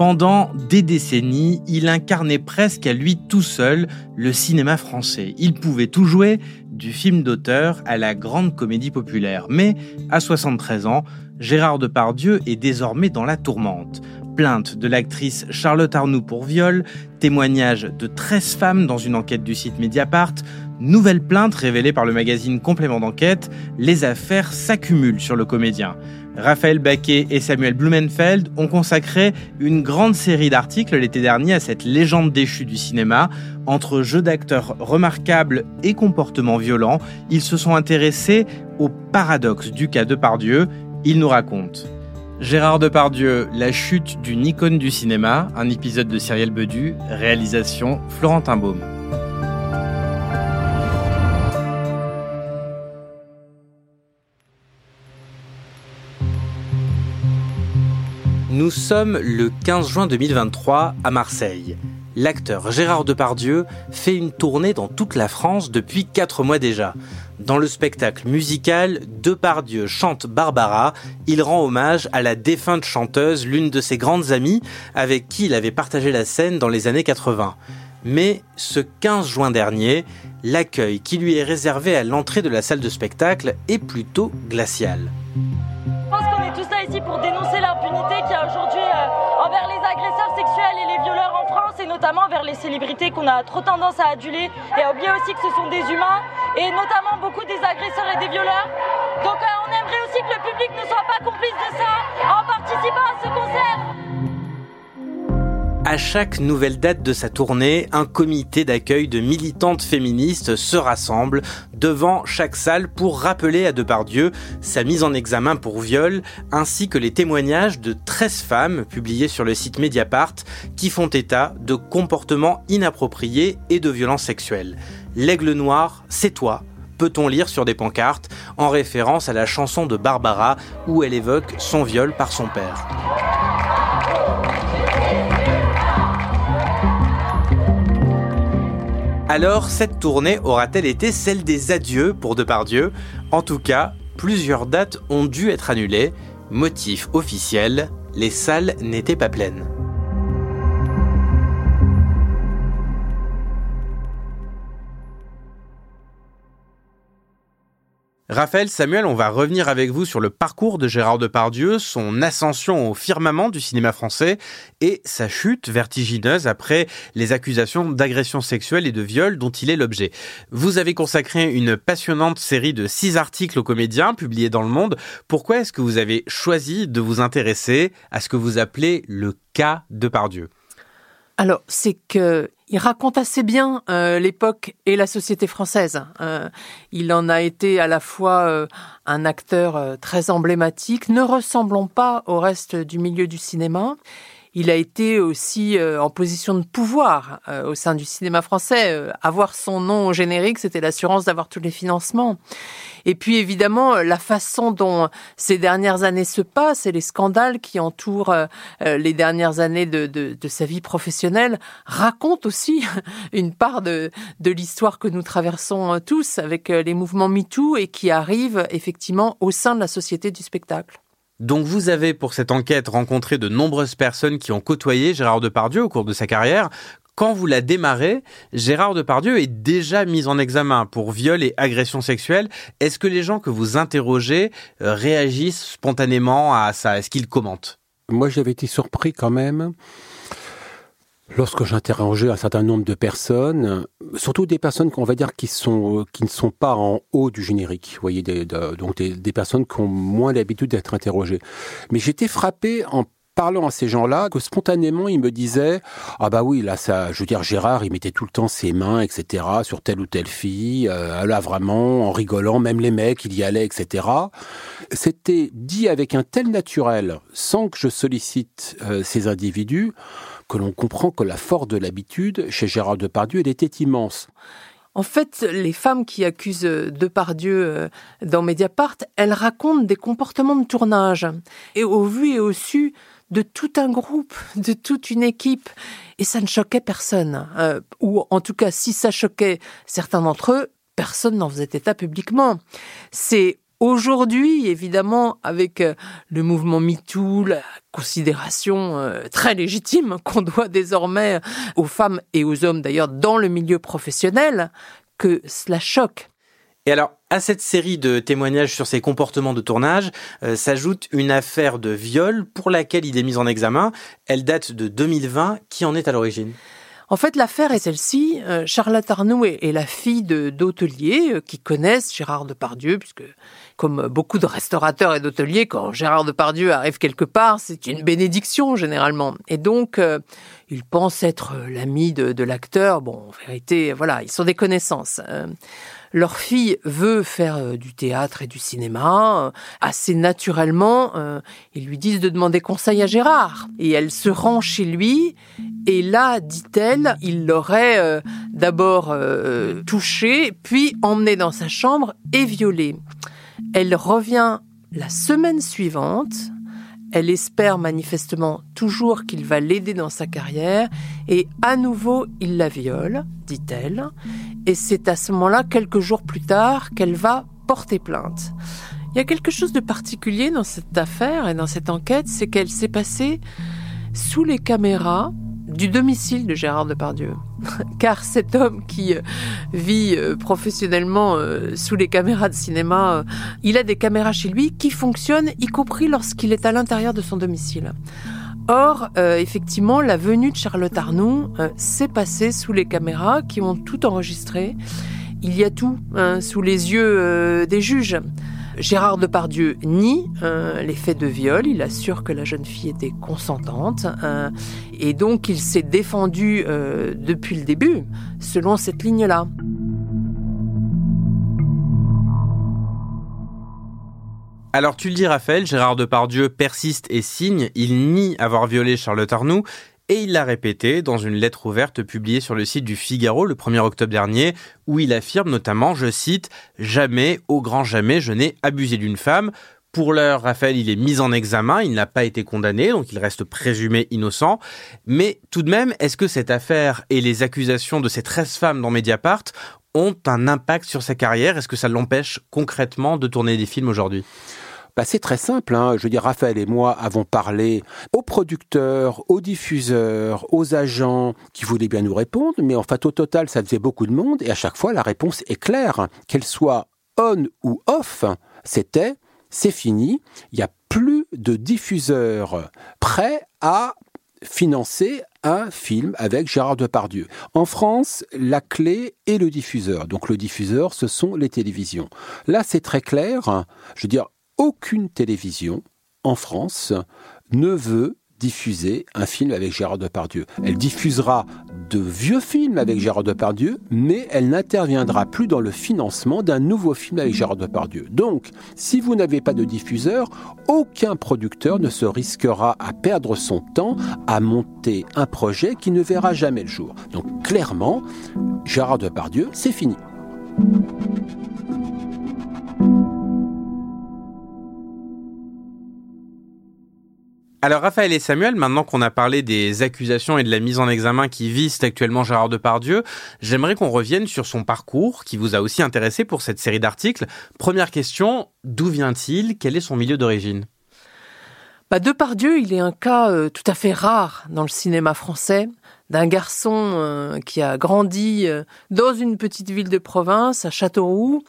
pendant des décennies, il incarnait presque à lui tout seul le cinéma français. Il pouvait tout jouer, du film d'auteur à la grande comédie populaire. Mais à 73 ans, Gérard Depardieu est désormais dans la tourmente. Plainte de l'actrice Charlotte Arnoux pour viol, témoignage de 13 femmes dans une enquête du site Mediapart, nouvelle plainte révélée par le magazine Complément d'enquête, les affaires s'accumulent sur le comédien. Raphaël Baquet et Samuel Blumenfeld ont consacré une grande série d'articles l'été dernier à cette légende déchue du cinéma. Entre jeux d'acteurs remarquables et comportements violents, ils se sont intéressés au paradoxe du cas Depardieu. Ils nous racontent. Gérard Depardieu, La chute d'une icône du cinéma, un épisode de Cyrielle Bedu, réalisation Florentin Baume. Nous sommes le 15 juin 2023 à Marseille. L'acteur Gérard Depardieu fait une tournée dans toute la France depuis 4 mois déjà. Dans le spectacle musical, Depardieu chante Barbara. Il rend hommage à la défunte chanteuse, l'une de ses grandes amies, avec qui il avait partagé la scène dans les années 80. Mais ce 15 juin dernier, l'accueil qui lui est réservé à l'entrée de la salle de spectacle est plutôt glacial et notamment vers les célébrités qu'on a trop tendance à aduler et à oublier aussi que ce sont des humains et notamment beaucoup des agresseurs et des violeurs. Donc euh, on aimerait aussi que le public ne soit pas complice de ça en participant à ce concert. À chaque nouvelle date de sa tournée, un comité d'accueil de militantes féministes se rassemble devant chaque salle pour rappeler à Depardieu sa mise en examen pour viol, ainsi que les témoignages de 13 femmes publiés sur le site Mediapart qui font état de comportements inappropriés et de violences sexuelles. L'aigle noir, c'est toi, peut-on lire sur des pancartes en référence à la chanson de Barbara où elle évoque son viol par son père. Alors, cette tournée aura-t-elle été celle des adieux pour Depardieu? En tout cas, plusieurs dates ont dû être annulées. Motif officiel, les salles n'étaient pas pleines. Raphaël Samuel, on va revenir avec vous sur le parcours de Gérard Depardieu, son ascension au firmament du cinéma français et sa chute vertigineuse après les accusations d'agression sexuelle et de viol dont il est l'objet. Vous avez consacré une passionnante série de six articles aux comédiens publiés dans le monde. Pourquoi est-ce que vous avez choisi de vous intéresser à ce que vous appelez le cas Depardieu? Alors, c'est que il raconte assez bien euh, l'époque et la société française. Euh, il en a été à la fois euh, un acteur très emblématique, ne ressemblant pas au reste du milieu du cinéma, il a été aussi euh, en position de pouvoir euh, au sein du cinéma français. Euh, avoir son nom au générique, c'était l'assurance d'avoir tous les financements. Et puis évidemment, la façon dont ces dernières années se passent et les scandales qui entourent les dernières années de, de, de, sa vie professionnelle racontent aussi une part de, de l'histoire que nous traversons tous avec les mouvements MeToo et qui arrivent effectivement au sein de la société du spectacle. Donc vous avez pour cette enquête rencontré de nombreuses personnes qui ont côtoyé Gérard Depardieu au cours de sa carrière. Quand vous la démarrez, Gérard Depardieu est déjà mis en examen pour viol et agression sexuelle. Est-ce que les gens que vous interrogez euh, réagissent spontanément à ça? Est-ce qu'ils commentent? Moi j'avais été surpris quand même Lorsque j'interrogeais un certain nombre de personnes, surtout des personnes qu'on va dire qui sont qui ne sont pas en haut du générique, vous voyez, des, donc des, personnes qui ont moins l'habitude d'être interrogées. Mais j'étais frappé en parlant à ces gens-là que spontanément ils me disaient ah bah oui là ça je veux dire Gérard il mettait tout le temps ses mains etc sur telle ou telle fille euh, là vraiment en rigolant même les mecs il y allait etc c'était dit avec un tel naturel sans que je sollicite euh, ces individus que l'on comprend que la force de l'habitude chez Gérard Depardieu, elle était immense. En fait, les femmes qui accusent Depardieu euh, dans Mediapart, elles racontent des comportements de tournage. Et au vu et au su de tout un groupe, de toute une équipe. Et ça ne choquait personne. Euh, ou en tout cas, si ça choquait certains d'entre eux, personne n'en faisait état publiquement. C'est Aujourd'hui, évidemment, avec euh, le mouvement MeToo, la considération euh, très légitime qu'on doit désormais aux femmes et aux hommes d'ailleurs dans le milieu professionnel, que cela choque. Et alors, à cette série de témoignages sur ses comportements de tournage euh, s'ajoute une affaire de viol pour laquelle il est mis en examen. Elle date de 2020. Qui en est à l'origine? En fait, l'affaire est celle-ci. Euh, Charlotte Arnoux est, la fille d'hôteliers euh, qui connaissent Gérard Depardieu, puisque comme beaucoup de restaurateurs et d'hôteliers, quand Gérard Depardieu arrive quelque part, c'est une bénédiction généralement. Et donc, euh, il pense être l'ami de, l'acteur. Bon, en vérité, voilà, ils sont des connaissances leur fille veut faire euh, du théâtre et du cinéma, euh, assez naturellement, euh, ils lui disent de demander conseil à Gérard. Et elle se rend chez lui, et là, dit-elle, il l'aurait d'abord touché, puis emmené dans sa chambre et violé. Elle revient la semaine suivante, elle espère manifestement toujours qu'il va l'aider dans sa carrière et à nouveau il la viole, dit-elle. Et c'est à ce moment-là, quelques jours plus tard, qu'elle va porter plainte. Il y a quelque chose de particulier dans cette affaire et dans cette enquête, c'est qu'elle s'est passée sous les caméras du domicile de Gérard Depardieu. Car cet homme qui euh, vit euh, professionnellement euh, sous les caméras de cinéma, il a des caméras chez lui qui fonctionnent, y compris lorsqu'il est à l'intérieur de son domicile. Or, effectivement, la venue de Charlotte Arnoux s'est passée sous les caméras qui ont tout enregistré. Il y a tout hein, sous les yeux des juges. Gérard Depardieu nie euh, les faits de viol, il assure que la jeune fille était consentante euh, et donc il s'est défendu euh, depuis le début selon cette ligne-là. Alors tu le dis Raphaël, Gérard Depardieu persiste et signe, il nie avoir violé Charlotte Arnoux et il l'a répété dans une lettre ouverte publiée sur le site du Figaro le 1er octobre dernier, où il affirme notamment, je cite, Jamais, au grand jamais, je n'ai abusé d'une femme. Pour l'heure, Raphaël, il est mis en examen, il n'a pas été condamné, donc il reste présumé innocent. Mais tout de même, est-ce que cette affaire et les accusations de ces 13 femmes dans Mediapart ont un impact sur sa carrière? Est-ce que ça l'empêche concrètement de tourner des films aujourd'hui? Bah, c'est très simple. Hein. Je veux dire, Raphaël et moi avons parlé aux producteurs, aux diffuseurs, aux agents qui voulaient bien nous répondre, mais en fait, au total, ça faisait beaucoup de monde et à chaque fois, la réponse est claire. Qu'elle soit on ou off, c'était c'est fini. Il n'y a plus de diffuseurs prêts à financer un film avec Gérard Depardieu. En France, la clé est le diffuseur. Donc le diffuseur, ce sont les télévisions. Là, c'est très clair. Je veux dire, aucune télévision en France ne veut diffuser un film avec Gérard Depardieu. Elle diffusera de vieux films avec Gérard Depardieu, mais elle n'interviendra plus dans le financement d'un nouveau film avec Gérard Depardieu. Donc, si vous n'avez pas de diffuseur, aucun producteur ne se risquera à perdre son temps à monter un projet qui ne verra jamais le jour. Donc, clairement, Gérard Depardieu, c'est fini. Alors Raphaël et Samuel, maintenant qu'on a parlé des accusations et de la mise en examen qui visent actuellement Gérard Depardieu, j'aimerais qu'on revienne sur son parcours qui vous a aussi intéressé pour cette série d'articles. Première question, d'où vient-il? Quel est son milieu d'origine? Bah, Depardieu, il est un cas euh, tout à fait rare dans le cinéma français d'un garçon euh, qui a grandi euh, dans une petite ville de province, à Châteauroux,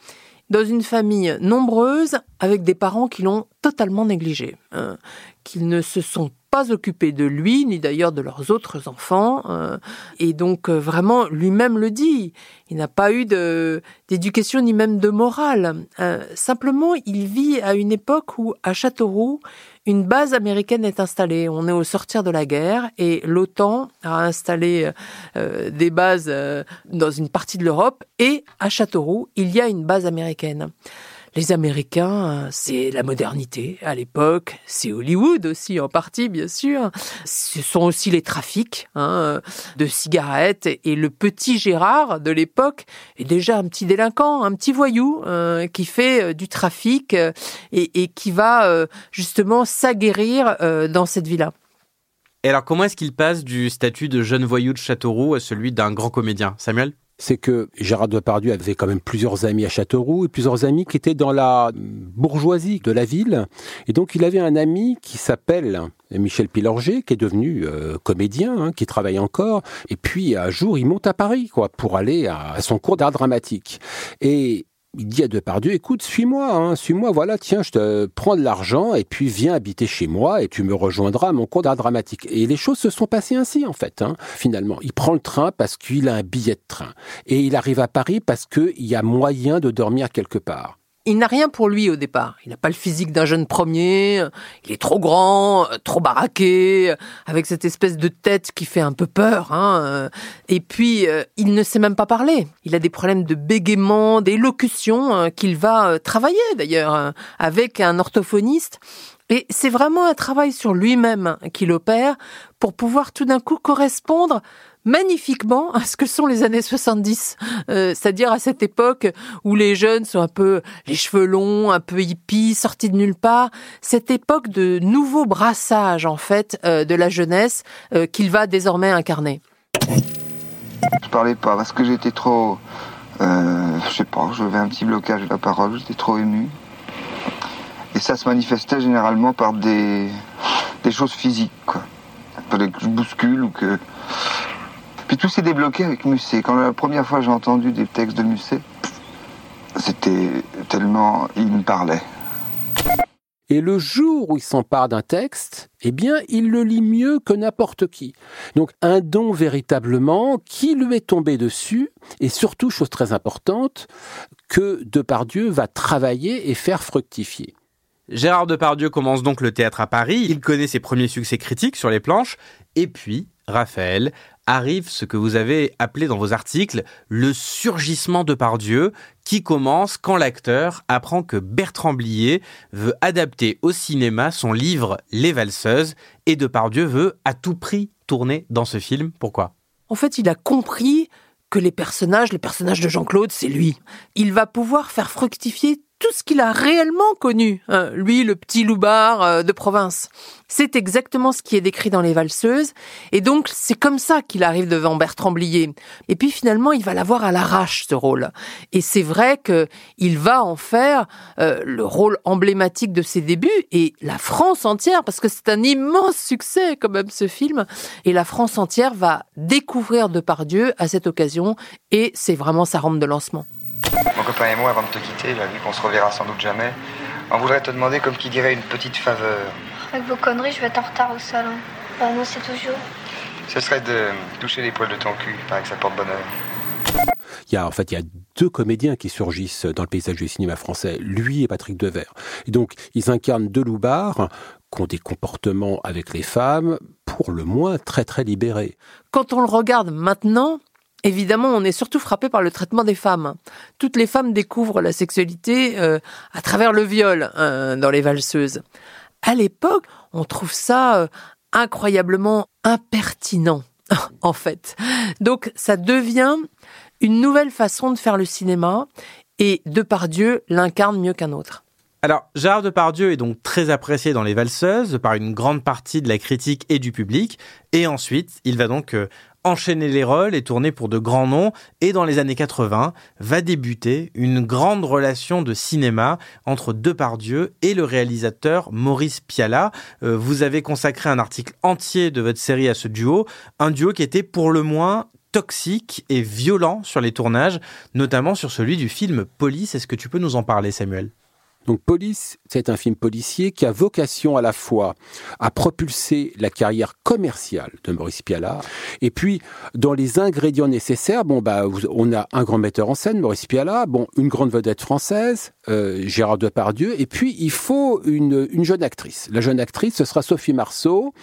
dans une famille nombreuse, avec des parents qui l'ont totalement négligé, hein, qu'ils ne se sont pas occupés de lui, ni d'ailleurs de leurs autres enfants. Euh, et donc euh, vraiment, lui-même le dit, il n'a pas eu d'éducation ni même de morale. Euh, simplement, il vit à une époque où, à Châteauroux, une base américaine est installée. On est au sortir de la guerre et l'OTAN a installé des bases dans une partie de l'Europe et à Châteauroux, il y a une base américaine. Les Américains, c'est la modernité à l'époque, c'est Hollywood aussi en partie bien sûr. Ce sont aussi les trafics hein, de cigarettes et le petit Gérard de l'époque est déjà un petit délinquant, un petit voyou euh, qui fait euh, du trafic euh, et, qui va justement s'aguerrir dans cette villa. Et alors, comment est-ce qu'il passe du statut de jeune voyou de Châteauroux à celui d'un grand comédien? Samuel? C'est que Gérard Depardieu avait quand même plusieurs amis à Châteauroux et plusieurs amis qui étaient dans la bourgeoisie de la ville. Et donc il avait un ami qui s'appelle Michel Pilorger, qui est devenu euh, comédien, hein, qui travaille encore. Et puis un jour, il monte à Paris, quoi, pour aller à, à son cours d'art dramatique. Et il dit à Depardieu, écoute, suis-moi, hein, suis-moi, voilà, tiens, je te prends de l'argent et puis viens habiter chez moi et tu me rejoindras à mon cours dramatique. Et les choses se sont passées ainsi, en fait, hein, finalement. Il prend le train parce qu'il a un billet de train. Et il arrive à Paris parce qu'il y a moyen de dormir quelque part il n'a rien pour lui au départ. Il n'a pas le physique d'un jeune premier, il est trop grand, trop baraqué, avec cette espèce de tête qui fait un peu peur. Hein. Et puis, euh, il ne sait même pas parler. Il a des problèmes de bégaiement, d'élocution euh, qu'il va euh, travailler d'ailleurs avec un orthophoniste. Et c'est vraiment un travail sur lui-même qu'il opère pour pouvoir tout d'un coup correspondre magnifiquement à ce que sont les années 70, euh, c'est-à-dire à cette époque où les jeunes sont un peu les cheveux longs, un peu hippies, sortis de nulle part, cette époque de nouveau brassage en fait euh, de la jeunesse euh, qu'il va désormais incarner. Je parlais pas parce que j'étais trop, je sais pas, j'avais un petit blocage de la parole, j'étais trop ému. Et ça se manifestait généralement par des, choses physiques, quoi. que je bouscule ou que puis tout s'est débloqué avec Musset. Quand la première fois j'ai entendu des textes de Musset, c'était tellement... il me parlait. Et le jour où il s'empare d'un texte, eh bien, il le lit mieux que n'importe qui. Donc, un don véritablement qui lui est tombé dessus, et surtout, chose très importante, que Depardieu va travailler et faire fructifier. Gérard Depardieu commence donc le théâtre à Paris, il connaît ses premiers succès critiques sur les planches, et puis, Raphaël, arrive ce que vous avez appelé dans vos articles le surgissement de Pardieu, qui commence quand l'acteur apprend que Bertrand Blier veut adapter au cinéma son livre Les Valseuses, et Depardieu veut à tout prix tourner dans ce film. Pourquoi? En fait, il a compris que les personnages, les personnages de Jean-Claude, c'est lui. Il va pouvoir faire fructifier tout ce qu'il a réellement connu, hein, lui, le petit loupard euh, de province. C'est exactement ce qui est décrit dans Les Valseuses, et donc c'est comme ça qu'il arrive devant Bertrand Blier. Et puis finalement, il va l'avoir à l'arrache, ce rôle. Et c'est vrai que il va en faire euh, le rôle emblématique de ses débuts, et la France entière, parce que c'est un immense succès quand même ce film, et la France entière va découvrir Depardieu à cette occasion, et c'est vraiment sa rampe de lancement. Copain et moi, avant de te quitter, vu qu'on se reverra sans doute jamais, on voudrait te demander comme qui dirait une petite faveur. Avec vos conneries, je vais être en retard au salon. Bah non, c'est toujours. Ce serait de toucher les poils de ton cul, paraît que ça porte bonheur. Il y a, en fait, il y a deux comédiens qui surgissent dans le paysage du cinéma français, lui et Patrick Devers. Et donc, ils incarnent deux loupards qui ont des comportements avec les femmes, pour le moins très très libérés. Quand on le regarde maintenant, Évidemment, on est surtout frappé par le traitement des femmes. Toutes les femmes découvrent la sexualité euh, à travers le viol euh, dans les valseuses. À l'époque, on trouve ça euh, incroyablement impertinent, en fait. Donc, ça devient une nouvelle façon de faire le cinéma, et Depardieu l'incarne mieux qu'un autre. Alors, Gérard Depardieu est donc très apprécié dans Les Valseuses par une grande partie de la critique et du public. Et ensuite, il va donc enchaîner les rôles et tourner pour de grands noms. Et dans les années 80, va débuter une grande relation de cinéma entre Depardieu et le réalisateur Maurice Piala. Euh, vous avez consacré un article entier de votre série à ce duo, un duo qui était pour le moins toxique et violent sur les tournages, notamment sur celui du film Police. Est-ce que tu peux nous en parler, Samuel? Donc Police, c'est un film policier qui a vocation à la fois à propulser la carrière commerciale de Maurice Piala, et puis dans les ingrédients nécessaires, bon bah on a un grand metteur en scène, Maurice Piala, bon une grande vedette française, euh, Gérard Depardieu, et puis il faut une jeune actrice. La jeune actrice, ce sera Sophie Marceau,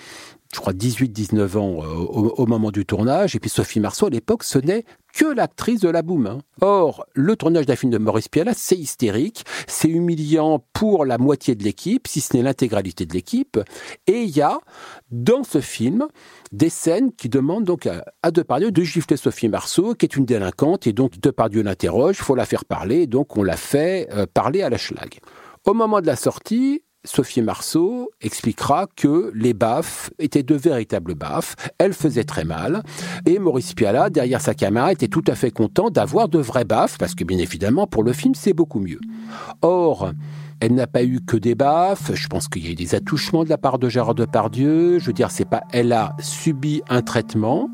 je crois 18-19 ans euh, au, moment du tournage, et puis Sophie Marceau à l'époque, ce n'est que l'actrice de la boum. Hein. Or, le tournage d'un film de Maurice Pialat, c'est hystérique, c'est humiliant pour la moitié de l'équipe, si ce n'est l'intégralité de l'équipe, et il y a dans ce film des scènes qui demandent donc à, à Depardieu de gifler Sophie Marceau, qui est une délinquante, et donc Depardieu l'interroge, il faut la faire parler, donc on la fait euh, parler à la schlag. Au moment de la sortie, Sophie Marceau expliquera que les baffes étaient de véritables baffes, elles faisaient très mal, et Maurice Piala, derrière sa caméra, était tout à fait content d'avoir de vraies baffes, parce que bien évidemment, pour le film, c'est beaucoup mieux. Or, elle n'a pas eu que des baffes. Je pense qu'il y a eu des attouchements de la part de Gérard Depardieu. Je veux dire, c'est pas, elle a subi un traitement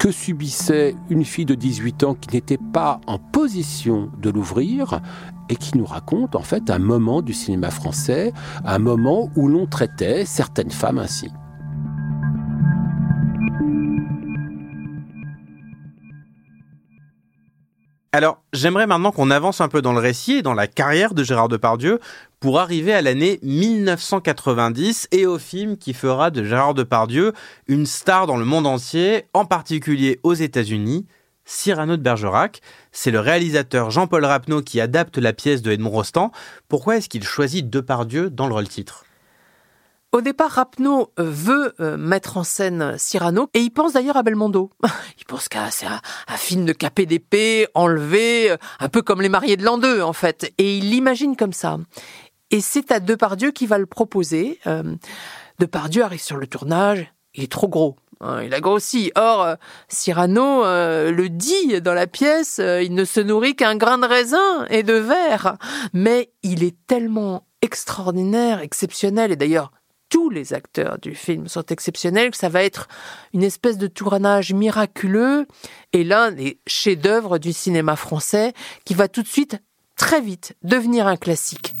que subissait une fille de 18 ans qui n'était pas en position de l'ouvrir? Et qui nous raconte en fait un moment du cinéma français, un moment où l'on traitait certaines femmes ainsi. Alors, j'aimerais maintenant qu'on avance un peu dans le récit et dans la carrière de Gérard Depardieu pour arriver à l'année 1990 et au film qui fera de Gérard Depardieu une star dans le monde entier, en particulier aux États-Unis, Cyrano de Bergerac. C'est le réalisateur Jean-Paul Rapneau qui adapte la pièce de Edmond Rostand. Pourquoi est-ce qu'il choisit Depardieu dans le rôle titre? Au départ, Rapneau euh, veut euh, mettre en scène Cyrano et il pense d'ailleurs à Belmondo. Il pense qu'à c'est un, film de KPDP, enlevé, euh, un peu comme les mariés de l'an 2 en fait. Et il l'imagine comme ça. Et c'est à Depardieu qui va le proposer. Depardieu arrive sur le tournage, il est trop gros. Hein, il a grossi. Or, Cyrano le dit dans la pièce, il ne se nourrit qu'un grain de raisin et de verre. Mais il est tellement extraordinaire, exceptionnel, et d'ailleurs tous les acteurs du film sont exceptionnels, que ça va être une espèce de tournage miraculeux et l'un des chefs-d'œuvre du cinéma français qui va tout de suite, très vite, devenir un classique.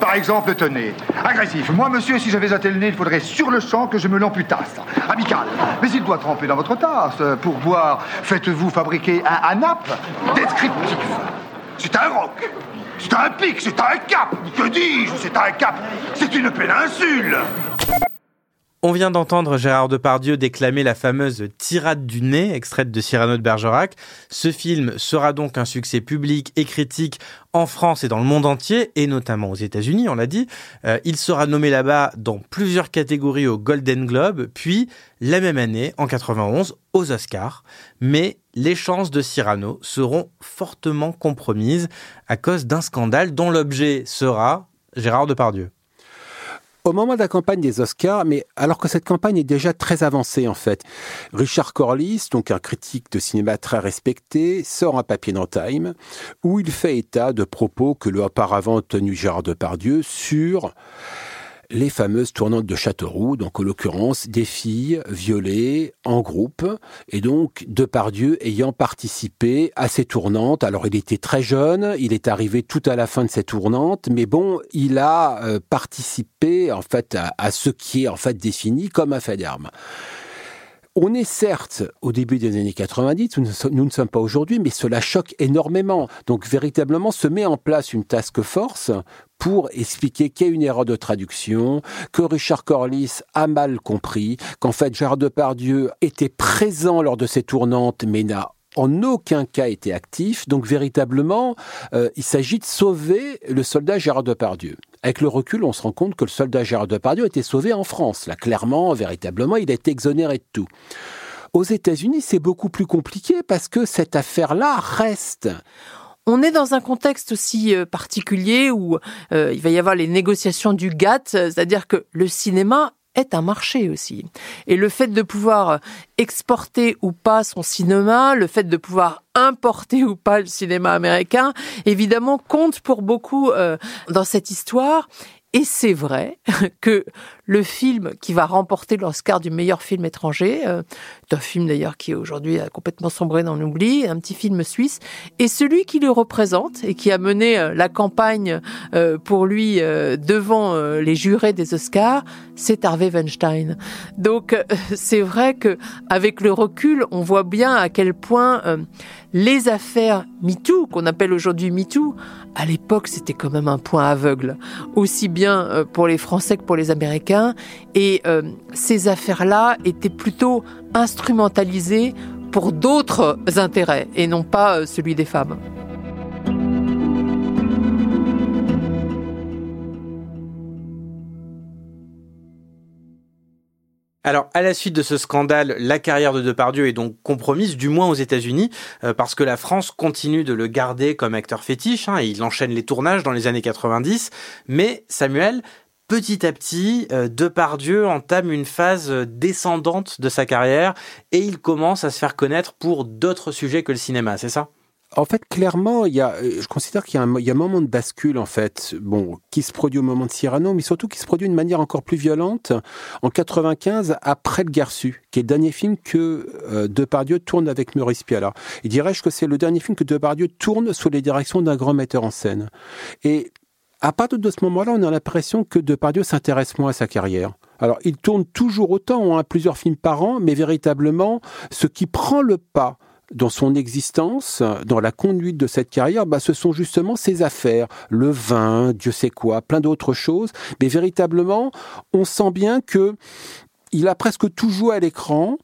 Par exemple, tenez, agressif. Moi, monsieur, si j'avais attelé le nez, il faudrait sur le champ que je me l'amputasse. Amical. Mais il doit tremper dans votre tasse. Pour boire, faites-vous fabriquer un ANAP descriptif. C'est un roc. C'est un pic, c'est un cap Que dis-je? C'est un cap C'est une péninsule on vient d'entendre Gérard Depardieu déclamer la fameuse tirade du nez, extraite de Cyrano de Bergerac. Ce film sera donc un succès public et critique en France et dans le monde entier, et notamment aux États-Unis, on l'a dit. Euh, il sera nommé là-bas dans plusieurs catégories au Golden Globe, puis la même année, en 91, aux Oscars. Mais les chances de Cyrano seront fortement compromises à cause d'un scandale dont l'objet sera Gérard Depardieu au moment de la campagne des Oscars, mais alors que cette campagne est déjà très avancée en fait. Richard Corliss, donc un critique de cinéma très respecté, sort un papier dans Time où il fait état de propos que lui auparavant tenu Gérard Depardieu sur les fameuses tournantes de Châteauroux, donc en l'occurrence des filles violées en groupe, et donc Depardieu ayant participé à ces tournantes. Alors il était très jeune, il est arrivé tout à la fin de ces tournantes, mais bon, il a euh, participé en fait à, à, ce qui est en fait défini comme un fait d'armes. On est certes au début des années 90, nous ne sommes pas aujourd'hui, mais cela choque énormément. Donc véritablement se met en place une task force pour expliquer qu'il y a une erreur de traduction, que Richard Corliss a mal compris, qu'en fait Gérard Depardieu était présent lors de ces tournantes, mais n'a en aucun cas été actif. Donc véritablement, euh, il s'agit de sauver le soldat Gérard Depardieu. Avec le recul, on se rend compte que le soldat Gérard Depardieu a été sauvé en France. Là, clairement, véritablement, il a été exonéré de tout. Aux États-Unis, c'est beaucoup plus compliqué parce que cette affaire-là reste. On est dans un contexte aussi euh, particulier où euh, il va y avoir les négociations du GATT, c'est-à-dire que le cinéma est un marché aussi. Et le fait de pouvoir exporter ou pas son cinéma, le fait de pouvoir importer ou pas le cinéma américain, évidemment, compte pour beaucoup euh, dans cette histoire. Et c'est vrai que le film qui va remporter l'Oscar du meilleur film étranger, euh, un film d'ailleurs qui aujourd'hui a complètement sombré dans l'oubli, un petit film suisse, et celui qui le représente et qui a mené euh, la campagne euh, pour lui euh, devant les jurés des Oscars, c'est Harvey Weinstein. Donc c'est vrai que avec le recul, on voit bien à quel point les affaires MeToo, qu'on appelle aujourd'hui MeToo, à l'époque, c'était quand même un point aveugle, aussi bien euh, pour les Français que pour les Américains. Et euh, ces affaires-là étaient plutôt instrumentalisées pour d'autres intérêts et non pas euh, celui des femmes. Alors, à la suite de ce scandale, la carrière de Depardieu est donc compromise, du moins aux États-Unis, euh, parce que la France continue de le garder comme acteur fétiche, hein, et il enchaîne les tournages dans les années 90. Mais Samuel, petit à petit, euh, Depardieu entame une phase descendante de sa carrière et il commence à se faire connaître pour d'autres sujets que le cinéma, c'est ça? En fait, clairement, il y a, je considère qu'il y, a un moment de bascule, en fait, bon, qui se produit au moment de Cyrano, mais surtout qui se produit d'une manière encore plus violente en 95, après Le Garçu, qui est le dernier film que euh, Depardieu tourne avec Maurice Pialat. Et dirais-je que c'est le dernier film que Depardieu tourne sous les directions d'un grand metteur en scène. Et à partir de ce moment-là, on a l'impression que Depardieu s'intéresse moins à sa carrière. Alors, il tourne toujours autant, hein, plusieurs films par an, mais véritablement, ce qui prend le pas dans son existence, dans la conduite de cette carrière, bah, ce sont justement ses affaires, le vin, Dieu sait quoi, plein d'autres choses. Mais véritablement, on sent bien que il a presque tout joué à l'écran,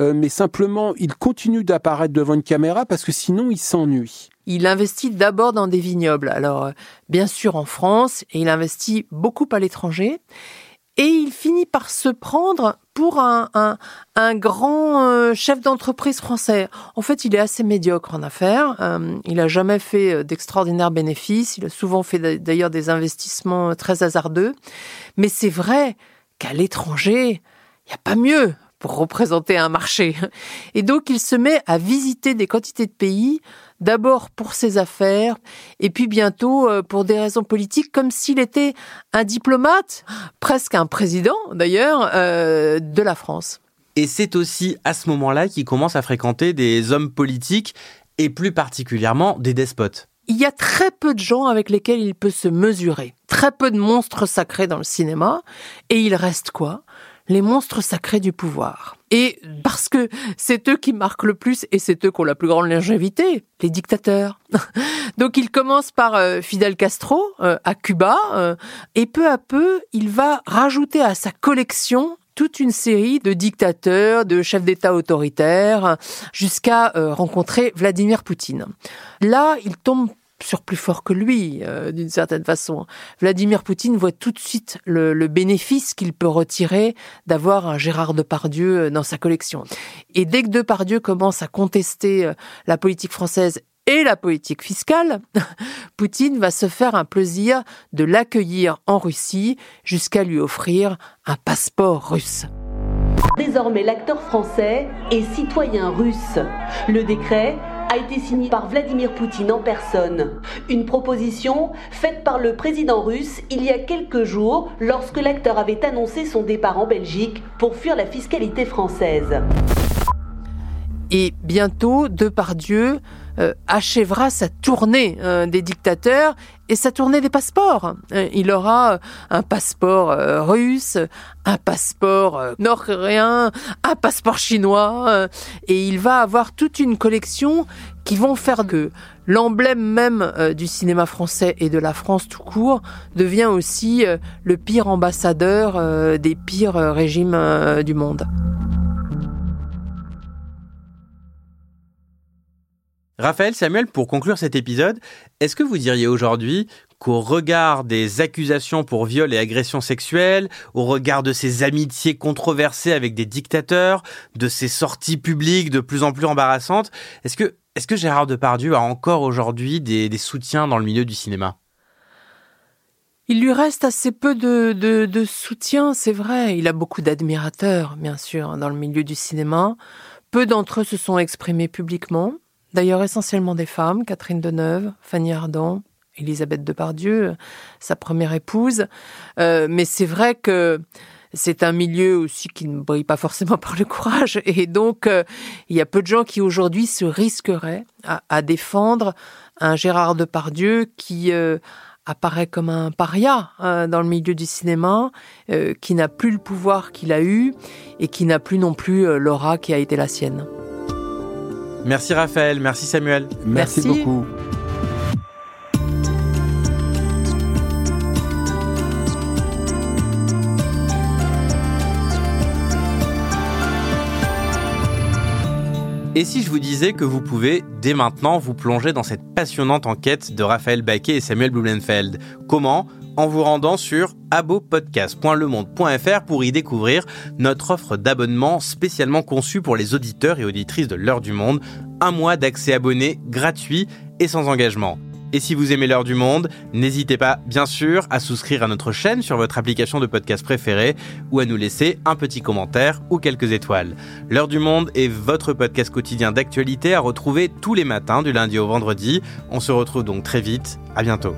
euh, mais simplement, il continue d'apparaître devant une caméra parce que sinon, il s'ennuie il investit d'abord dans des vignobles. Alors, euh, bien sûr en France, et il investit beaucoup à l'étranger. Et il finit par se prendre pour un, un, grand euh, chef d'entreprise français. En fait, il est assez médiocre en affaires. Euh, il n'a jamais fait d'extraordinaires bénéfices. Il a souvent fait d'ailleurs des investissements très hasardeux. Mais c'est vrai qu'à l'étranger, il n'y a pas mieux pour représenter un marché. Et donc, il se met à visiter des quantités de pays d'abord pour ses affaires, et puis bientôt euh, pour des raisons politiques, comme s'il était un diplomate, presque un président d'ailleurs, euh, de la France. Et c'est aussi à ce moment-là qu'il commence à fréquenter des hommes politiques, et plus particulièrement des despotes. Il y a très peu de gens avec lesquels il peut se mesurer, très peu de monstres sacrés dans le cinéma, et il reste quoi? Les monstres sacrés du pouvoir. Et parce que c'est eux qui marquent le plus et c'est eux qui ont la plus grande longévité, les dictateurs. Donc il commence par euh, Fidel Castro euh, à Cuba euh, et peu à peu il va rajouter à sa collection toute une série de dictateurs, de chefs d'État autoritaires, jusqu'à rencontrer Vladimir Poutine. Là, il tombe sur plus fort que lui, euh, d'une certaine façon. Vladimir Poutine voit tout de suite le, bénéfice qu'il peut retirer d'avoir un Gérard Depardieu euh, dans sa collection. Et dès que Depardieu commence à contester euh, la politique française et la politique fiscale, Poutine va se faire un plaisir de l'accueillir en Russie jusqu'à lui offrir un passeport russe. Désormais, l'acteur français est citoyen russe. Le décret a été signé par Vladimir Poutine en personne. Une proposition faite par le président russe il y a quelques jours lorsque l'acteur avait annoncé son départ en Belgique pour fuir la fiscalité française. Et bientôt, Depardieu euh, achèvera sa tournée euh, des dictateurs et sa tournée des passeports. Euh, il aura un passeport russe, un passeport nord-coréen, un passeport chinois, et il va avoir toute une collection qui vont faire que l'emblème même du cinéma français et de la France tout court devient aussi le pire ambassadeur des pires régimes du monde. Raphaël Samuel, pour conclure cet épisode, est-ce que vous diriez aujourd'hui qu'au regard des accusations pour viol et agression sexuelle, au regard de ces amitiés controversées avec des dictateurs, de ces sorties publiques de plus en plus embarrassantes, est-ce que, Gérard Depardieu a encore aujourd'hui des, soutiens dans le milieu du cinéma? Il lui reste assez peu de, de, de soutien, c'est vrai. Il a beaucoup d'admirateurs, bien sûr, dans le milieu du cinéma. Peu d'entre eux se sont exprimés publiquement d'ailleurs essentiellement des femmes, Catherine Deneuve, Fanny Ardant, Elisabeth Depardieu, sa première épouse. Euh, mais c'est vrai que c'est un milieu aussi qui ne brille pas forcément par le courage. Et donc, euh, il y a peu de gens qui aujourd'hui se risqueraient à, défendre un Gérard Depardieu qui euh, apparaît comme un paria dans le milieu du cinéma, qui n'a plus le pouvoir qu'il a eu et qui n'a plus non plus l'aura qui a été la sienne. Merci Raphaël, merci Samuel. Merci, beaucoup. Et si je vous disais que vous pouvez, dès maintenant, vous plonger dans cette passionnante enquête de Raphaël Baquet et Samuel Blumenfeld. Comment? En vous rendant sur abopodcast.lemonde.fr pour y découvrir notre offre d'abonnement spécialement conçue pour les auditeurs et auditrices de l'heure du monde, un mois d'accès abonné gratuit et sans engagement. Et si vous aimez l'heure du monde, n'hésitez pas, bien sûr, à souscrire à notre chaîne sur votre application de podcast préférée ou à nous laisser un petit commentaire ou quelques étoiles. L'heure du monde est votre podcast quotidien d'actualité à retrouver tous les matins du lundi au vendredi. On se retrouve donc très vite. À bientôt.